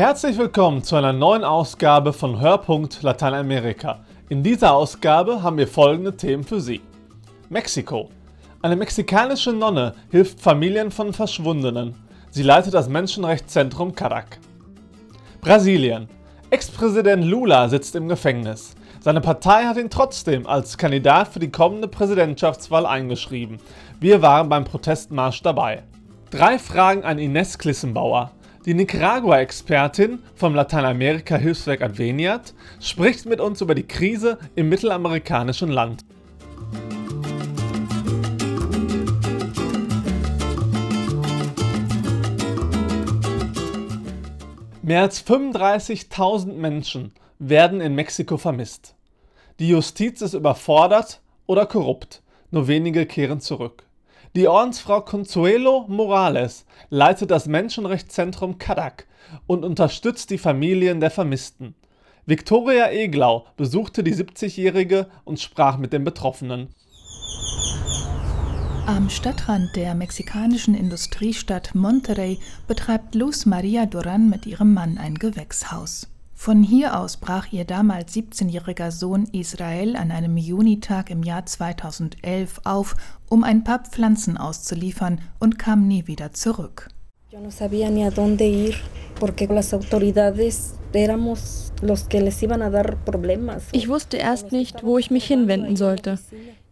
Herzlich willkommen zu einer neuen Ausgabe von Hörpunkt Lateinamerika. In dieser Ausgabe haben wir folgende Themen für Sie. Mexiko. Eine mexikanische Nonne hilft Familien von Verschwundenen. Sie leitet das Menschenrechtszentrum Carac. Brasilien. Ex-Präsident Lula sitzt im Gefängnis. Seine Partei hat ihn trotzdem als Kandidat für die kommende Präsidentschaftswahl eingeschrieben. Wir waren beim Protestmarsch dabei. Drei Fragen an Ines Klissenbauer. Die Nicaragua-Expertin vom Lateinamerika-Hilfswerk Adveniat spricht mit uns über die Krise im mittelamerikanischen Land. Mehr als 35.000 Menschen werden in Mexiko vermisst. Die Justiz ist überfordert oder korrupt, nur wenige kehren zurück. Die Ordensfrau Consuelo Morales leitet das Menschenrechtszentrum Kadak und unterstützt die Familien der Vermissten. Victoria Eglau besuchte die 70-Jährige und sprach mit den Betroffenen. Am Stadtrand der mexikanischen Industriestadt Monterrey betreibt Luz Maria Duran mit ihrem Mann ein Gewächshaus. Von hier aus brach ihr damals 17-jähriger Sohn Israel an einem Junitag im Jahr 2011 auf, um ein paar Pflanzen auszuliefern und kam nie wieder zurück. Ich wusste erst nicht, wo ich mich hinwenden sollte.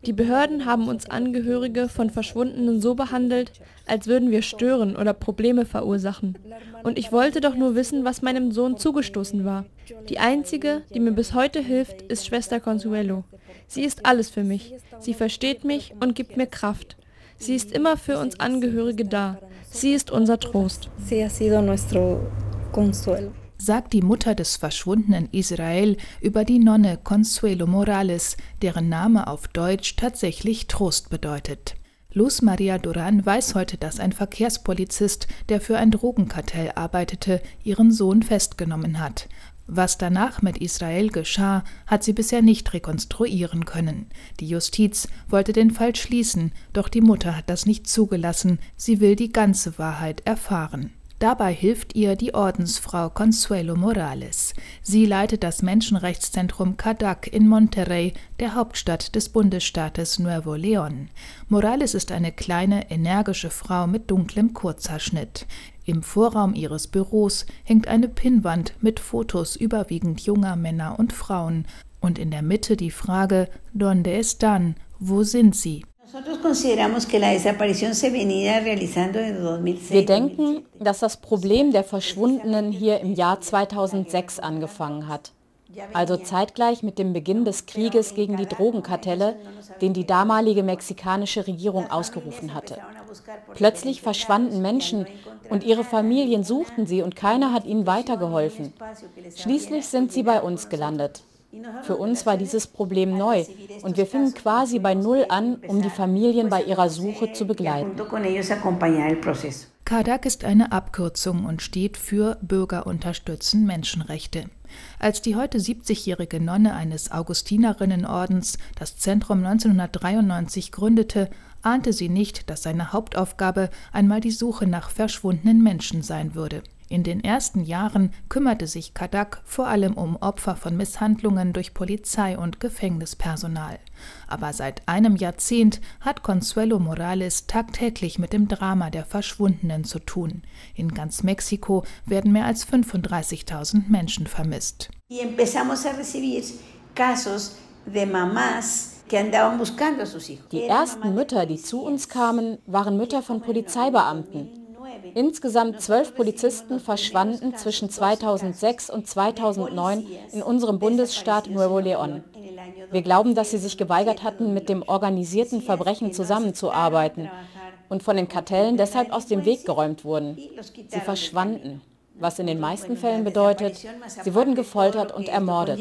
Die Behörden haben uns Angehörige von Verschwundenen so behandelt, als würden wir stören oder Probleme verursachen. Und ich wollte doch nur wissen, was meinem Sohn zugestoßen war. Die einzige, die mir bis heute hilft, ist Schwester Consuelo. Sie ist alles für mich. Sie versteht mich und gibt mir Kraft. Sie ist immer für uns Angehörige da. Sie ist unser Trost. Sie ha sido nuestro consuelo sagt die Mutter des verschwundenen Israel über die Nonne Consuelo Morales, deren Name auf Deutsch tatsächlich Trost bedeutet. Luz Maria Duran weiß heute, dass ein Verkehrspolizist, der für ein Drogenkartell arbeitete, ihren Sohn festgenommen hat. Was danach mit Israel geschah, hat sie bisher nicht rekonstruieren können. Die Justiz wollte den Fall schließen, doch die Mutter hat das nicht zugelassen, sie will die ganze Wahrheit erfahren. Dabei hilft ihr die Ordensfrau Consuelo Morales. Sie leitet das Menschenrechtszentrum CADAC in Monterrey, der Hauptstadt des Bundesstaates Nuevo León. Morales ist eine kleine, energische Frau mit dunklem Kurzhaarschnitt. Im Vorraum ihres Büros hängt eine Pinnwand mit Fotos überwiegend junger Männer und Frauen und in der Mitte die Frage Donde están? Wo sind sie? Wir denken, dass das Problem der Verschwundenen hier im Jahr 2006 angefangen hat. Also zeitgleich mit dem Beginn des Krieges gegen die Drogenkartelle, den die damalige mexikanische Regierung ausgerufen hatte. Plötzlich verschwanden Menschen und ihre Familien suchten sie und keiner hat ihnen weitergeholfen. Schließlich sind sie bei uns gelandet. Für uns war dieses Problem neu und wir fingen quasi bei Null an, um die Familien bei ihrer Suche zu begleiten. KADAK ist eine Abkürzung und steht für Bürger unterstützen Menschenrechte. Als die heute 70-jährige Nonne eines Augustinerinnenordens das Zentrum 1993 gründete, ahnte sie nicht, dass seine Hauptaufgabe einmal die Suche nach verschwundenen Menschen sein würde. In den ersten Jahren kümmerte sich Kadak vor allem um Opfer von Misshandlungen durch Polizei und Gefängnispersonal. Aber seit einem Jahrzehnt hat Consuelo Morales tagtäglich mit dem Drama der Verschwundenen zu tun. In ganz Mexiko werden mehr als 35.000 Menschen vermisst. Die ersten Mütter, die zu uns kamen, waren Mütter von Polizeibeamten. Insgesamt zwölf Polizisten verschwanden zwischen 2006 und 2009 in unserem Bundesstaat Nuevo León. Wir glauben, dass sie sich geweigert hatten, mit dem organisierten Verbrechen zusammenzuarbeiten und von den Kartellen deshalb aus dem Weg geräumt wurden. Sie verschwanden, was in den meisten Fällen bedeutet, sie wurden gefoltert und ermordet.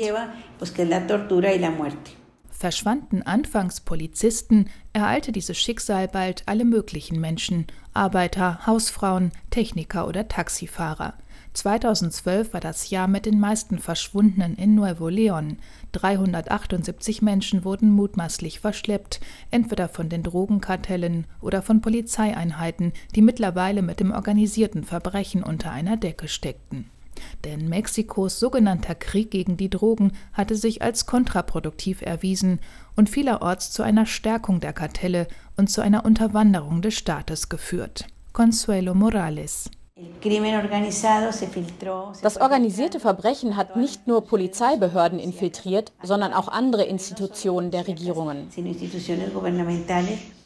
Verschwanden anfangs Polizisten, ereilte dieses Schicksal bald alle möglichen Menschen, Arbeiter, Hausfrauen, Techniker oder Taxifahrer. 2012 war das Jahr mit den meisten Verschwundenen in Nuevo León. 378 Menschen wurden mutmaßlich verschleppt, entweder von den Drogenkartellen oder von Polizeieinheiten, die mittlerweile mit dem organisierten Verbrechen unter einer Decke steckten. Denn Mexikos sogenannter Krieg gegen die Drogen hatte sich als kontraproduktiv erwiesen und vielerorts zu einer Stärkung der Kartelle und zu einer Unterwanderung des Staates geführt. Consuelo Morales das organisierte Verbrechen hat nicht nur Polizeibehörden infiltriert, sondern auch andere Institutionen der Regierungen.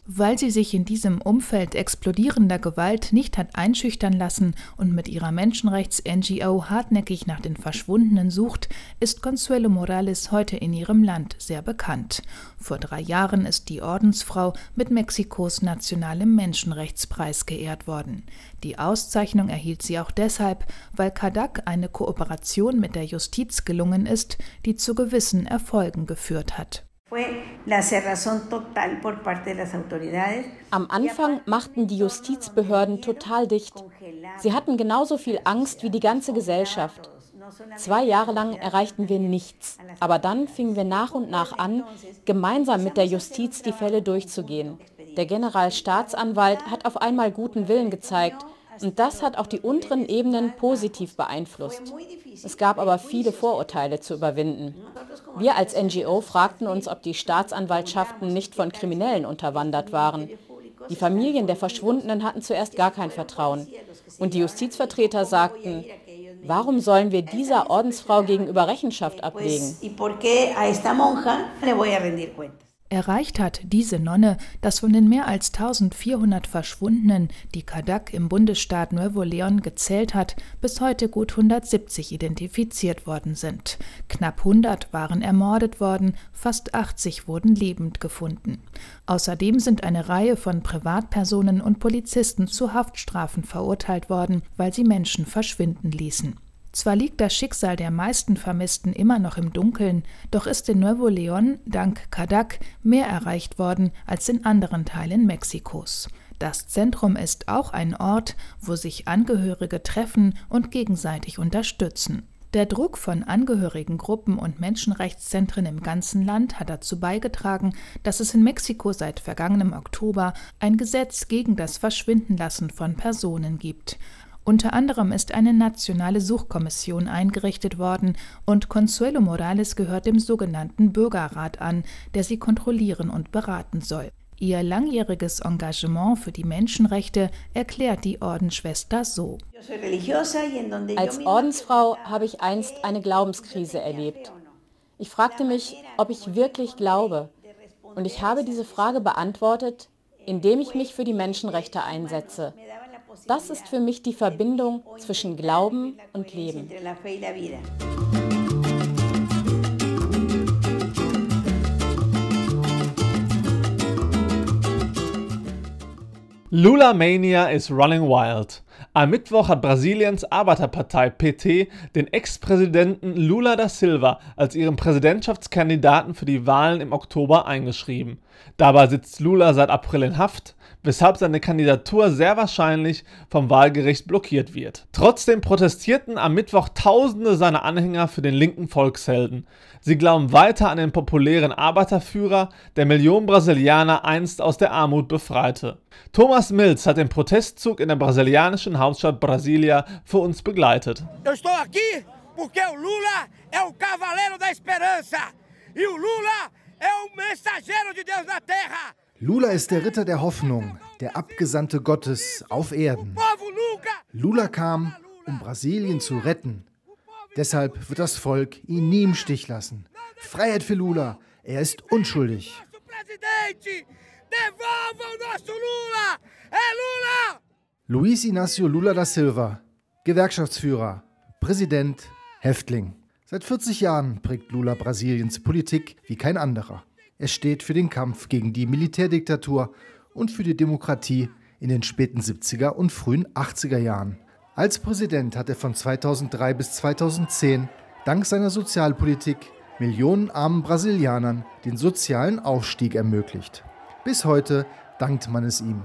Weil sie sich in diesem Umfeld explodierender Gewalt nicht hat einschüchtern lassen und mit ihrer Menschenrechts-NGO hartnäckig nach den Verschwundenen sucht, ist Consuelo Morales heute in ihrem Land sehr bekannt. Vor drei Jahren ist die Ordensfrau mit Mexikos nationalem Menschenrechtspreis geehrt worden. Die Auszeichnung erhielt sie auch deshalb, weil Kadak eine Kooperation mit der Justiz gelungen ist, die zu gewissen Erfolgen geführt hat. Am Anfang machten die Justizbehörden total dicht. Sie hatten genauso viel Angst wie die ganze Gesellschaft. Zwei Jahre lang erreichten wir nichts, aber dann fingen wir nach und nach an, gemeinsam mit der Justiz die Fälle durchzugehen. Der Generalstaatsanwalt hat auf einmal guten Willen gezeigt und das hat auch die unteren Ebenen positiv beeinflusst. Es gab aber viele Vorurteile zu überwinden. Wir als NGO fragten uns, ob die Staatsanwaltschaften nicht von Kriminellen unterwandert waren. Die Familien der Verschwundenen hatten zuerst gar kein Vertrauen. Und die Justizvertreter sagten, warum sollen wir dieser Ordensfrau gegenüber Rechenschaft ablegen? Erreicht hat diese Nonne, dass von den mehr als 1400 Verschwundenen, die Kadak im Bundesstaat Nuevo León gezählt hat, bis heute gut 170 identifiziert worden sind. Knapp 100 waren ermordet worden, fast 80 wurden lebend gefunden. Außerdem sind eine Reihe von Privatpersonen und Polizisten zu Haftstrafen verurteilt worden, weil sie Menschen verschwinden ließen. Zwar liegt das Schicksal der meisten Vermissten immer noch im Dunkeln, doch ist in Nuevo León dank Kadak mehr erreicht worden als in anderen Teilen Mexikos. Das Zentrum ist auch ein Ort, wo sich Angehörige treffen und gegenseitig unterstützen. Der Druck von Angehörigengruppen und Menschenrechtszentren im ganzen Land hat dazu beigetragen, dass es in Mexiko seit vergangenem Oktober ein Gesetz gegen das Verschwindenlassen von Personen gibt. Unter anderem ist eine nationale Suchkommission eingerichtet worden und Consuelo Morales gehört dem sogenannten Bürgerrat an, der sie kontrollieren und beraten soll. Ihr langjähriges Engagement für die Menschenrechte erklärt die Ordensschwester so. Als Ordensfrau habe ich einst eine Glaubenskrise erlebt. Ich fragte mich, ob ich wirklich glaube. Und ich habe diese Frage beantwortet, indem ich mich für die Menschenrechte einsetze. Das ist für mich die Verbindung zwischen Glauben und Leben. Lula Mania is running wild. Am Mittwoch hat Brasiliens Arbeiterpartei PT den Ex-Präsidenten Lula da Silva als ihren Präsidentschaftskandidaten für die Wahlen im Oktober eingeschrieben. Dabei sitzt Lula seit April in Haft, weshalb seine Kandidatur sehr wahrscheinlich vom Wahlgericht blockiert wird. Trotzdem protestierten am Mittwoch Tausende seiner Anhänger für den linken Volkshelden. Sie glauben weiter an den populären Arbeiterführer, der Millionen Brasilianer einst aus der Armut befreite. Thomas Mills hat den Protestzug in der brasilianischen Hauptstadt Brasilia für uns begleitet. Eu estou aqui porque o Lula é o cavaleiro da esperança e o Lula é o mensageiro de Deus na terra. Lula ist der Ritter der Hoffnung, der Abgesandte Gottes auf Erden. Lula kam, um Brasilien zu retten. Deshalb wird das Volk ihn nie im Stich lassen. Freiheit für Lula, er ist unschuldig. Luis Inácio Lula da Silva, Gewerkschaftsführer, Präsident, Häftling. Seit 40 Jahren prägt Lula Brasiliens Politik wie kein anderer. Er steht für den Kampf gegen die Militärdiktatur und für die Demokratie in den späten 70er und frühen 80er Jahren. Als Präsident hat er von 2003 bis 2010 dank seiner Sozialpolitik Millionen armen Brasilianern den sozialen Aufstieg ermöglicht. Bis heute dankt man es ihm.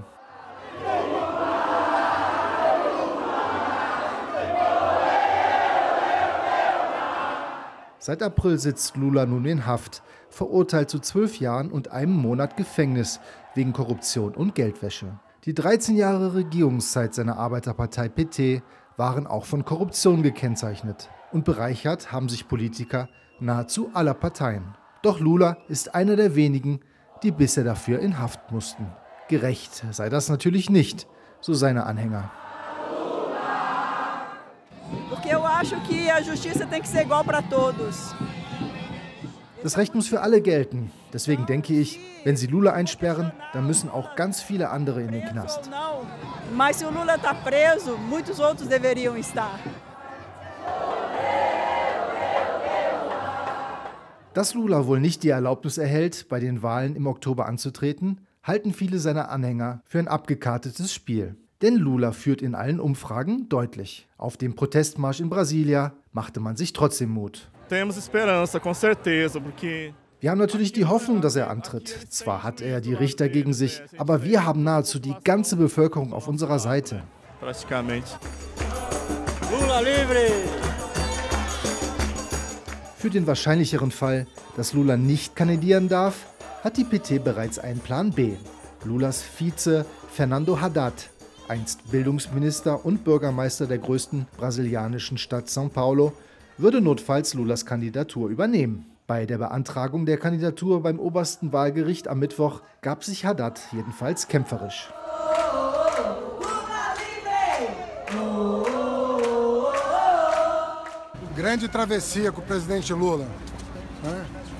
Seit April sitzt Lula nun in Haft, verurteilt zu zwölf Jahren und einem Monat Gefängnis wegen Korruption und Geldwäsche. Die 13 Jahre Regierungszeit seiner Arbeiterpartei PT waren auch von Korruption gekennzeichnet. Und bereichert haben sich Politiker nahezu aller Parteien. Doch Lula ist einer der wenigen, die bisher dafür in Haft mussten. Gerecht sei das natürlich nicht, so seine Anhänger. Acho que a justiça tem que ser igual para todos. Das Recht muss für alle gelten. Deswegen denke ich, wenn sie Lula einsperren, dann müssen auch ganz viele andere in den Knast. Mas se o Lula está preso, muitos outros deveriam estar. Dass Lula wohl nicht die Erlaubnis erhält, bei den Wahlen im Oktober anzutreten, halten viele seiner Anhänger für ein abgekartetes Spiel. Denn Lula führt in allen Umfragen deutlich. Auf dem Protestmarsch in Brasilia machte man sich trotzdem Mut. Wir haben natürlich die Hoffnung, dass er antritt. Zwar hat er die Richter gegen sich, aber wir haben nahezu die ganze Bevölkerung auf unserer Seite. Für den wahrscheinlicheren Fall, dass Lula nicht kandidieren darf, hat die PT bereits einen Plan B. Lulas Vize Fernando Haddad einst Bildungsminister und Bürgermeister der größten brasilianischen Stadt São Paulo, würde notfalls Lulas Kandidatur übernehmen. Bei der Beantragung der Kandidatur beim obersten Wahlgericht am Mittwoch gab sich Haddad jedenfalls kämpferisch. Grande travessia com o presidente Lula.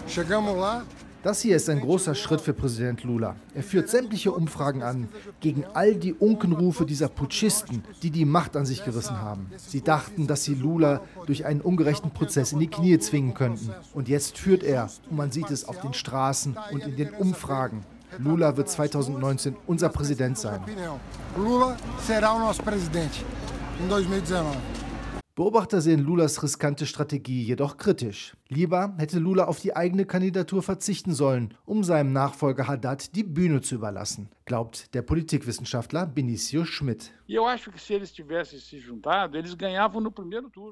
Chegamos lá, das hier ist ein großer Schritt für Präsident Lula. Er führt sämtliche Umfragen an gegen all die Unkenrufe dieser Putschisten, die die Macht an sich gerissen haben. Sie dachten, dass sie Lula durch einen ungerechten Prozess in die Knie zwingen könnten. Und jetzt führt er, und man sieht es auf den Straßen und in den Umfragen. Lula wird 2019 unser Präsident sein. Lula será o nosso presidente em 2019. Beobachter sehen Lulas riskante Strategie jedoch kritisch. Lieber hätte Lula auf die eigene Kandidatur verzichten sollen, um seinem Nachfolger Haddad die Bühne zu überlassen, glaubt der Politikwissenschaftler Benicio Schmidt.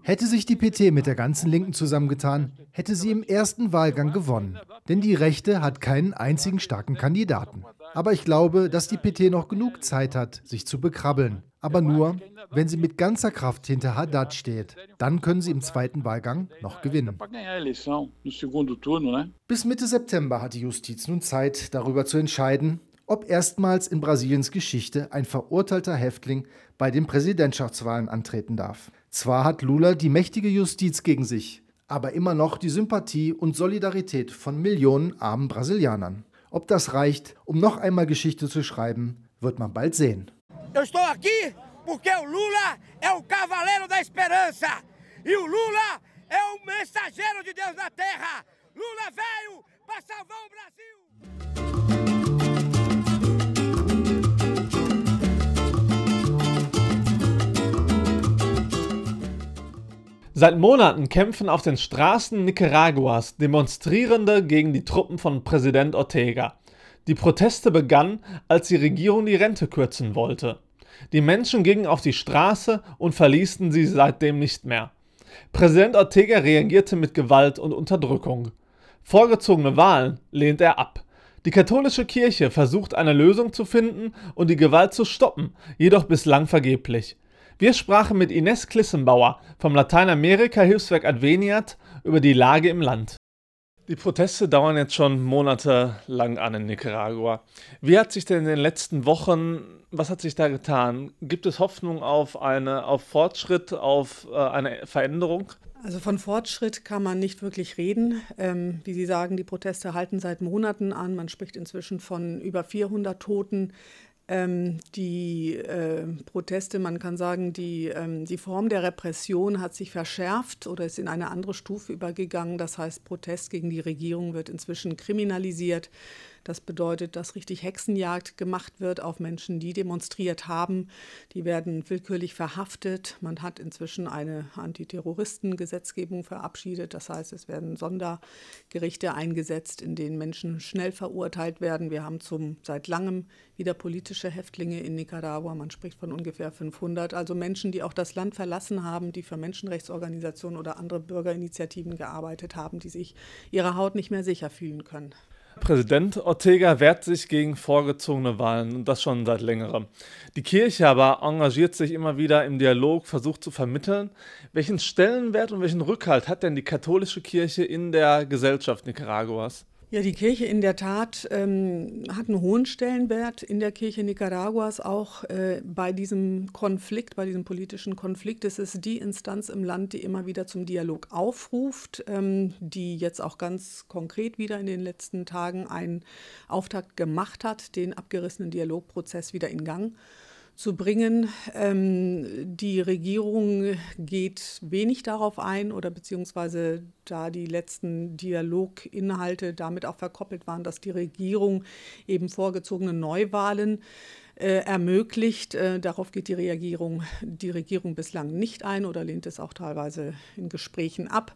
Hätte sich die PT mit der ganzen Linken zusammengetan, hätte sie im ersten Wahlgang gewonnen. Denn die Rechte hat keinen einzigen starken Kandidaten. Aber ich glaube, dass die PT noch genug Zeit hat, sich zu bekrabbeln. Aber nur, wenn sie mit ganzer Kraft hinter Haddad steht. Dann können sie im zweiten Wahlgang noch gewinnen. Bis Mitte September hat die Justiz nun Zeit, darüber zu entscheiden, ob erstmals in Brasiliens Geschichte ein verurteilter Häftling bei den Präsidentschaftswahlen antreten darf. Zwar hat Lula die mächtige Justiz gegen sich, aber immer noch die Sympathie und Solidarität von Millionen armen Brasilianern. Ob das reicht, um noch einmal Geschichte zu schreiben, wird man bald sehen. Eu estou aqui porque o Lula é o cavaleiro da esperança. E o Lula é o mensageiro de Deus na terra. Lula veio para salvar o Brasil. Seit Monaten kämpfen auf den Straßen Nicaraguas Demonstrierende gegen die Truppen von Präsident Ortega. Die Proteste begannen, als die Regierung die Rente kürzen wollte. Die Menschen gingen auf die Straße und verließen sie seitdem nicht mehr. Präsident Ortega reagierte mit Gewalt und Unterdrückung. Vorgezogene Wahlen lehnt er ab. Die katholische Kirche versucht eine Lösung zu finden und die Gewalt zu stoppen, jedoch bislang vergeblich. Wir sprachen mit Ines Klissenbauer vom Lateinamerika-Hilfswerk Adveniat über die Lage im Land. Die Proteste dauern jetzt schon monatelang an in Nicaragua. Wie hat sich denn in den letzten Wochen, was hat sich da getan? Gibt es Hoffnung auf, eine, auf Fortschritt, auf äh, eine Veränderung? Also von Fortschritt kann man nicht wirklich reden. Ähm, wie Sie sagen, die Proteste halten seit Monaten an. Man spricht inzwischen von über 400 Toten. Ähm, die äh, Proteste, man kann sagen, die, ähm, die Form der Repression hat sich verschärft oder ist in eine andere Stufe übergegangen. Das heißt, Protest gegen die Regierung wird inzwischen kriminalisiert. Das bedeutet, dass richtig Hexenjagd gemacht wird auf Menschen, die demonstriert haben. Die werden willkürlich verhaftet. Man hat inzwischen eine Antiterroristengesetzgebung verabschiedet. Das heißt, es werden Sondergerichte eingesetzt, in denen Menschen schnell verurteilt werden. Wir haben zum, seit langem wieder politische Häftlinge in Nicaragua. Man spricht von ungefähr 500. Also Menschen, die auch das Land verlassen haben, die für Menschenrechtsorganisationen oder andere Bürgerinitiativen gearbeitet haben, die sich ihrer Haut nicht mehr sicher fühlen können. Präsident Ortega wehrt sich gegen vorgezogene Wahlen und das schon seit längerem. Die Kirche aber engagiert sich immer wieder im Dialog, versucht zu vermitteln. Welchen Stellenwert und welchen Rückhalt hat denn die katholische Kirche in der Gesellschaft Nicaraguas? Ja, die Kirche in der Tat ähm, hat einen hohen Stellenwert in der Kirche Nicaraguas, auch äh, bei diesem Konflikt, bei diesem politischen Konflikt. Es ist die Instanz im Land, die immer wieder zum Dialog aufruft, ähm, die jetzt auch ganz konkret wieder in den letzten Tagen einen Auftakt gemacht hat, den abgerissenen Dialogprozess wieder in Gang zu bringen. Ähm, die Regierung geht wenig darauf ein oder beziehungsweise da die letzten Dialoginhalte damit auch verkoppelt waren, dass die Regierung eben vorgezogene Neuwahlen äh, ermöglicht. Äh, darauf geht die Regierung, die Regierung bislang nicht ein oder lehnt es auch teilweise in Gesprächen ab.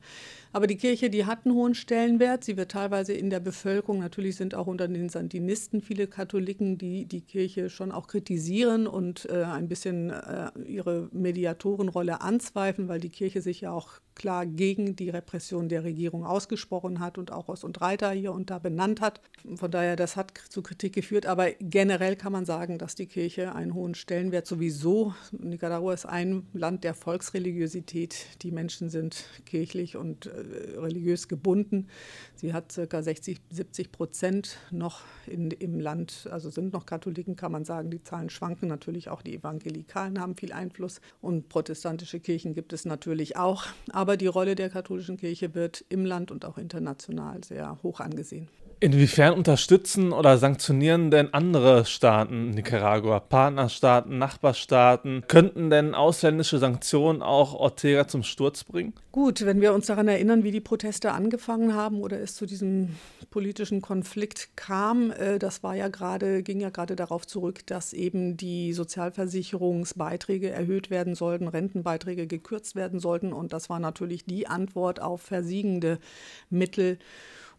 Aber die Kirche, die hat einen hohen Stellenwert. Sie wird teilweise in der Bevölkerung, natürlich sind auch unter den Sandinisten viele Katholiken, die die Kirche schon auch kritisieren und äh, ein bisschen äh, ihre Mediatorenrolle anzweifeln, weil die Kirche sich ja auch klar gegen die Repression der Regierung ausgesprochen hat und auch Ross und Reiter hier und da benannt hat. Von daher, das hat zu Kritik geführt. Aber generell kann man sagen, dass die Kirche einen hohen Stellenwert sowieso. Nicaragua ist ein Land der Volksreligiosität. Die Menschen sind kirchlich und äh, religiös gebunden. Sie hat ca. 60, 70 Prozent noch in, im Land, also sind noch Katholiken, kann man sagen. Die Zahlen schwanken natürlich auch. Die Evangelikalen haben viel Einfluss und protestantische Kirchen gibt es natürlich auch. Aber die Rolle der katholischen Kirche wird im Land und auch international sehr hoch angesehen. Inwiefern unterstützen oder sanktionieren denn andere Staaten Nicaragua, Partnerstaaten, Nachbarstaaten? Könnten denn ausländische Sanktionen auch Ortega zum Sturz bringen? Gut, wenn wir uns daran erinnern, wie die Proteste angefangen haben oder es zu diesem politischen Konflikt kam, äh, das war ja gerade, ging ja gerade darauf zurück, dass eben die Sozialversicherungsbeiträge erhöht werden sollten, Rentenbeiträge gekürzt werden sollten. Und das war natürlich die Antwort auf versiegende Mittel.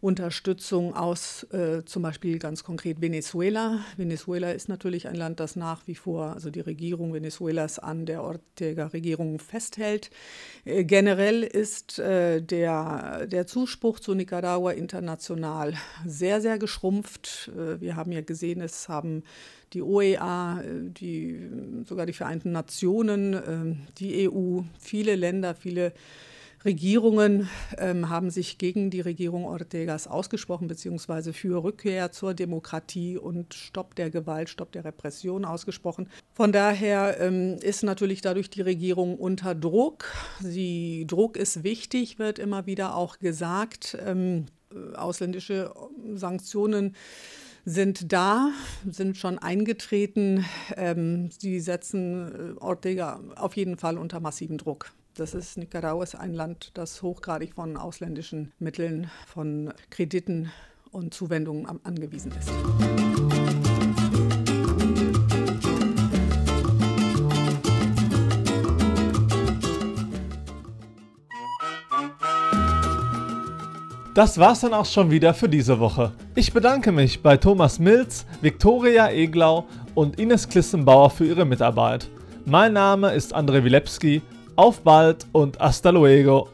Unterstützung aus äh, zum Beispiel ganz konkret Venezuela. Venezuela ist natürlich ein Land, das nach wie vor, also die Regierung Venezuelas an der Ortega-Regierung festhält. Äh, generell ist äh, der, der Zuspruch zu Nicaragua international sehr, sehr geschrumpft. Äh, wir haben ja gesehen, es haben die OEA, äh, die, sogar die Vereinten Nationen, äh, die EU, viele Länder, viele Regierungen ähm, haben sich gegen die Regierung Ortegas ausgesprochen, beziehungsweise für Rückkehr zur Demokratie und Stopp der Gewalt, Stopp der Repression ausgesprochen. Von daher ähm, ist natürlich dadurch die Regierung unter Druck. Sie, Druck ist wichtig, wird immer wieder auch gesagt. Ähm, äh, ausländische Sanktionen sind da, sind schon eingetreten. Ähm, sie setzen äh, Ortega auf jeden Fall unter massiven Druck. Das ist Nicaragua ist ein Land, das hochgradig von ausländischen Mitteln, von Krediten und Zuwendungen angewiesen ist. Das war's dann auch schon wieder für diese Woche. Ich bedanke mich bei Thomas Milz, Viktoria Eglau und Ines Klissenbauer für ihre Mitarbeit. Mein Name ist André Wilepski auf bald und hasta luego.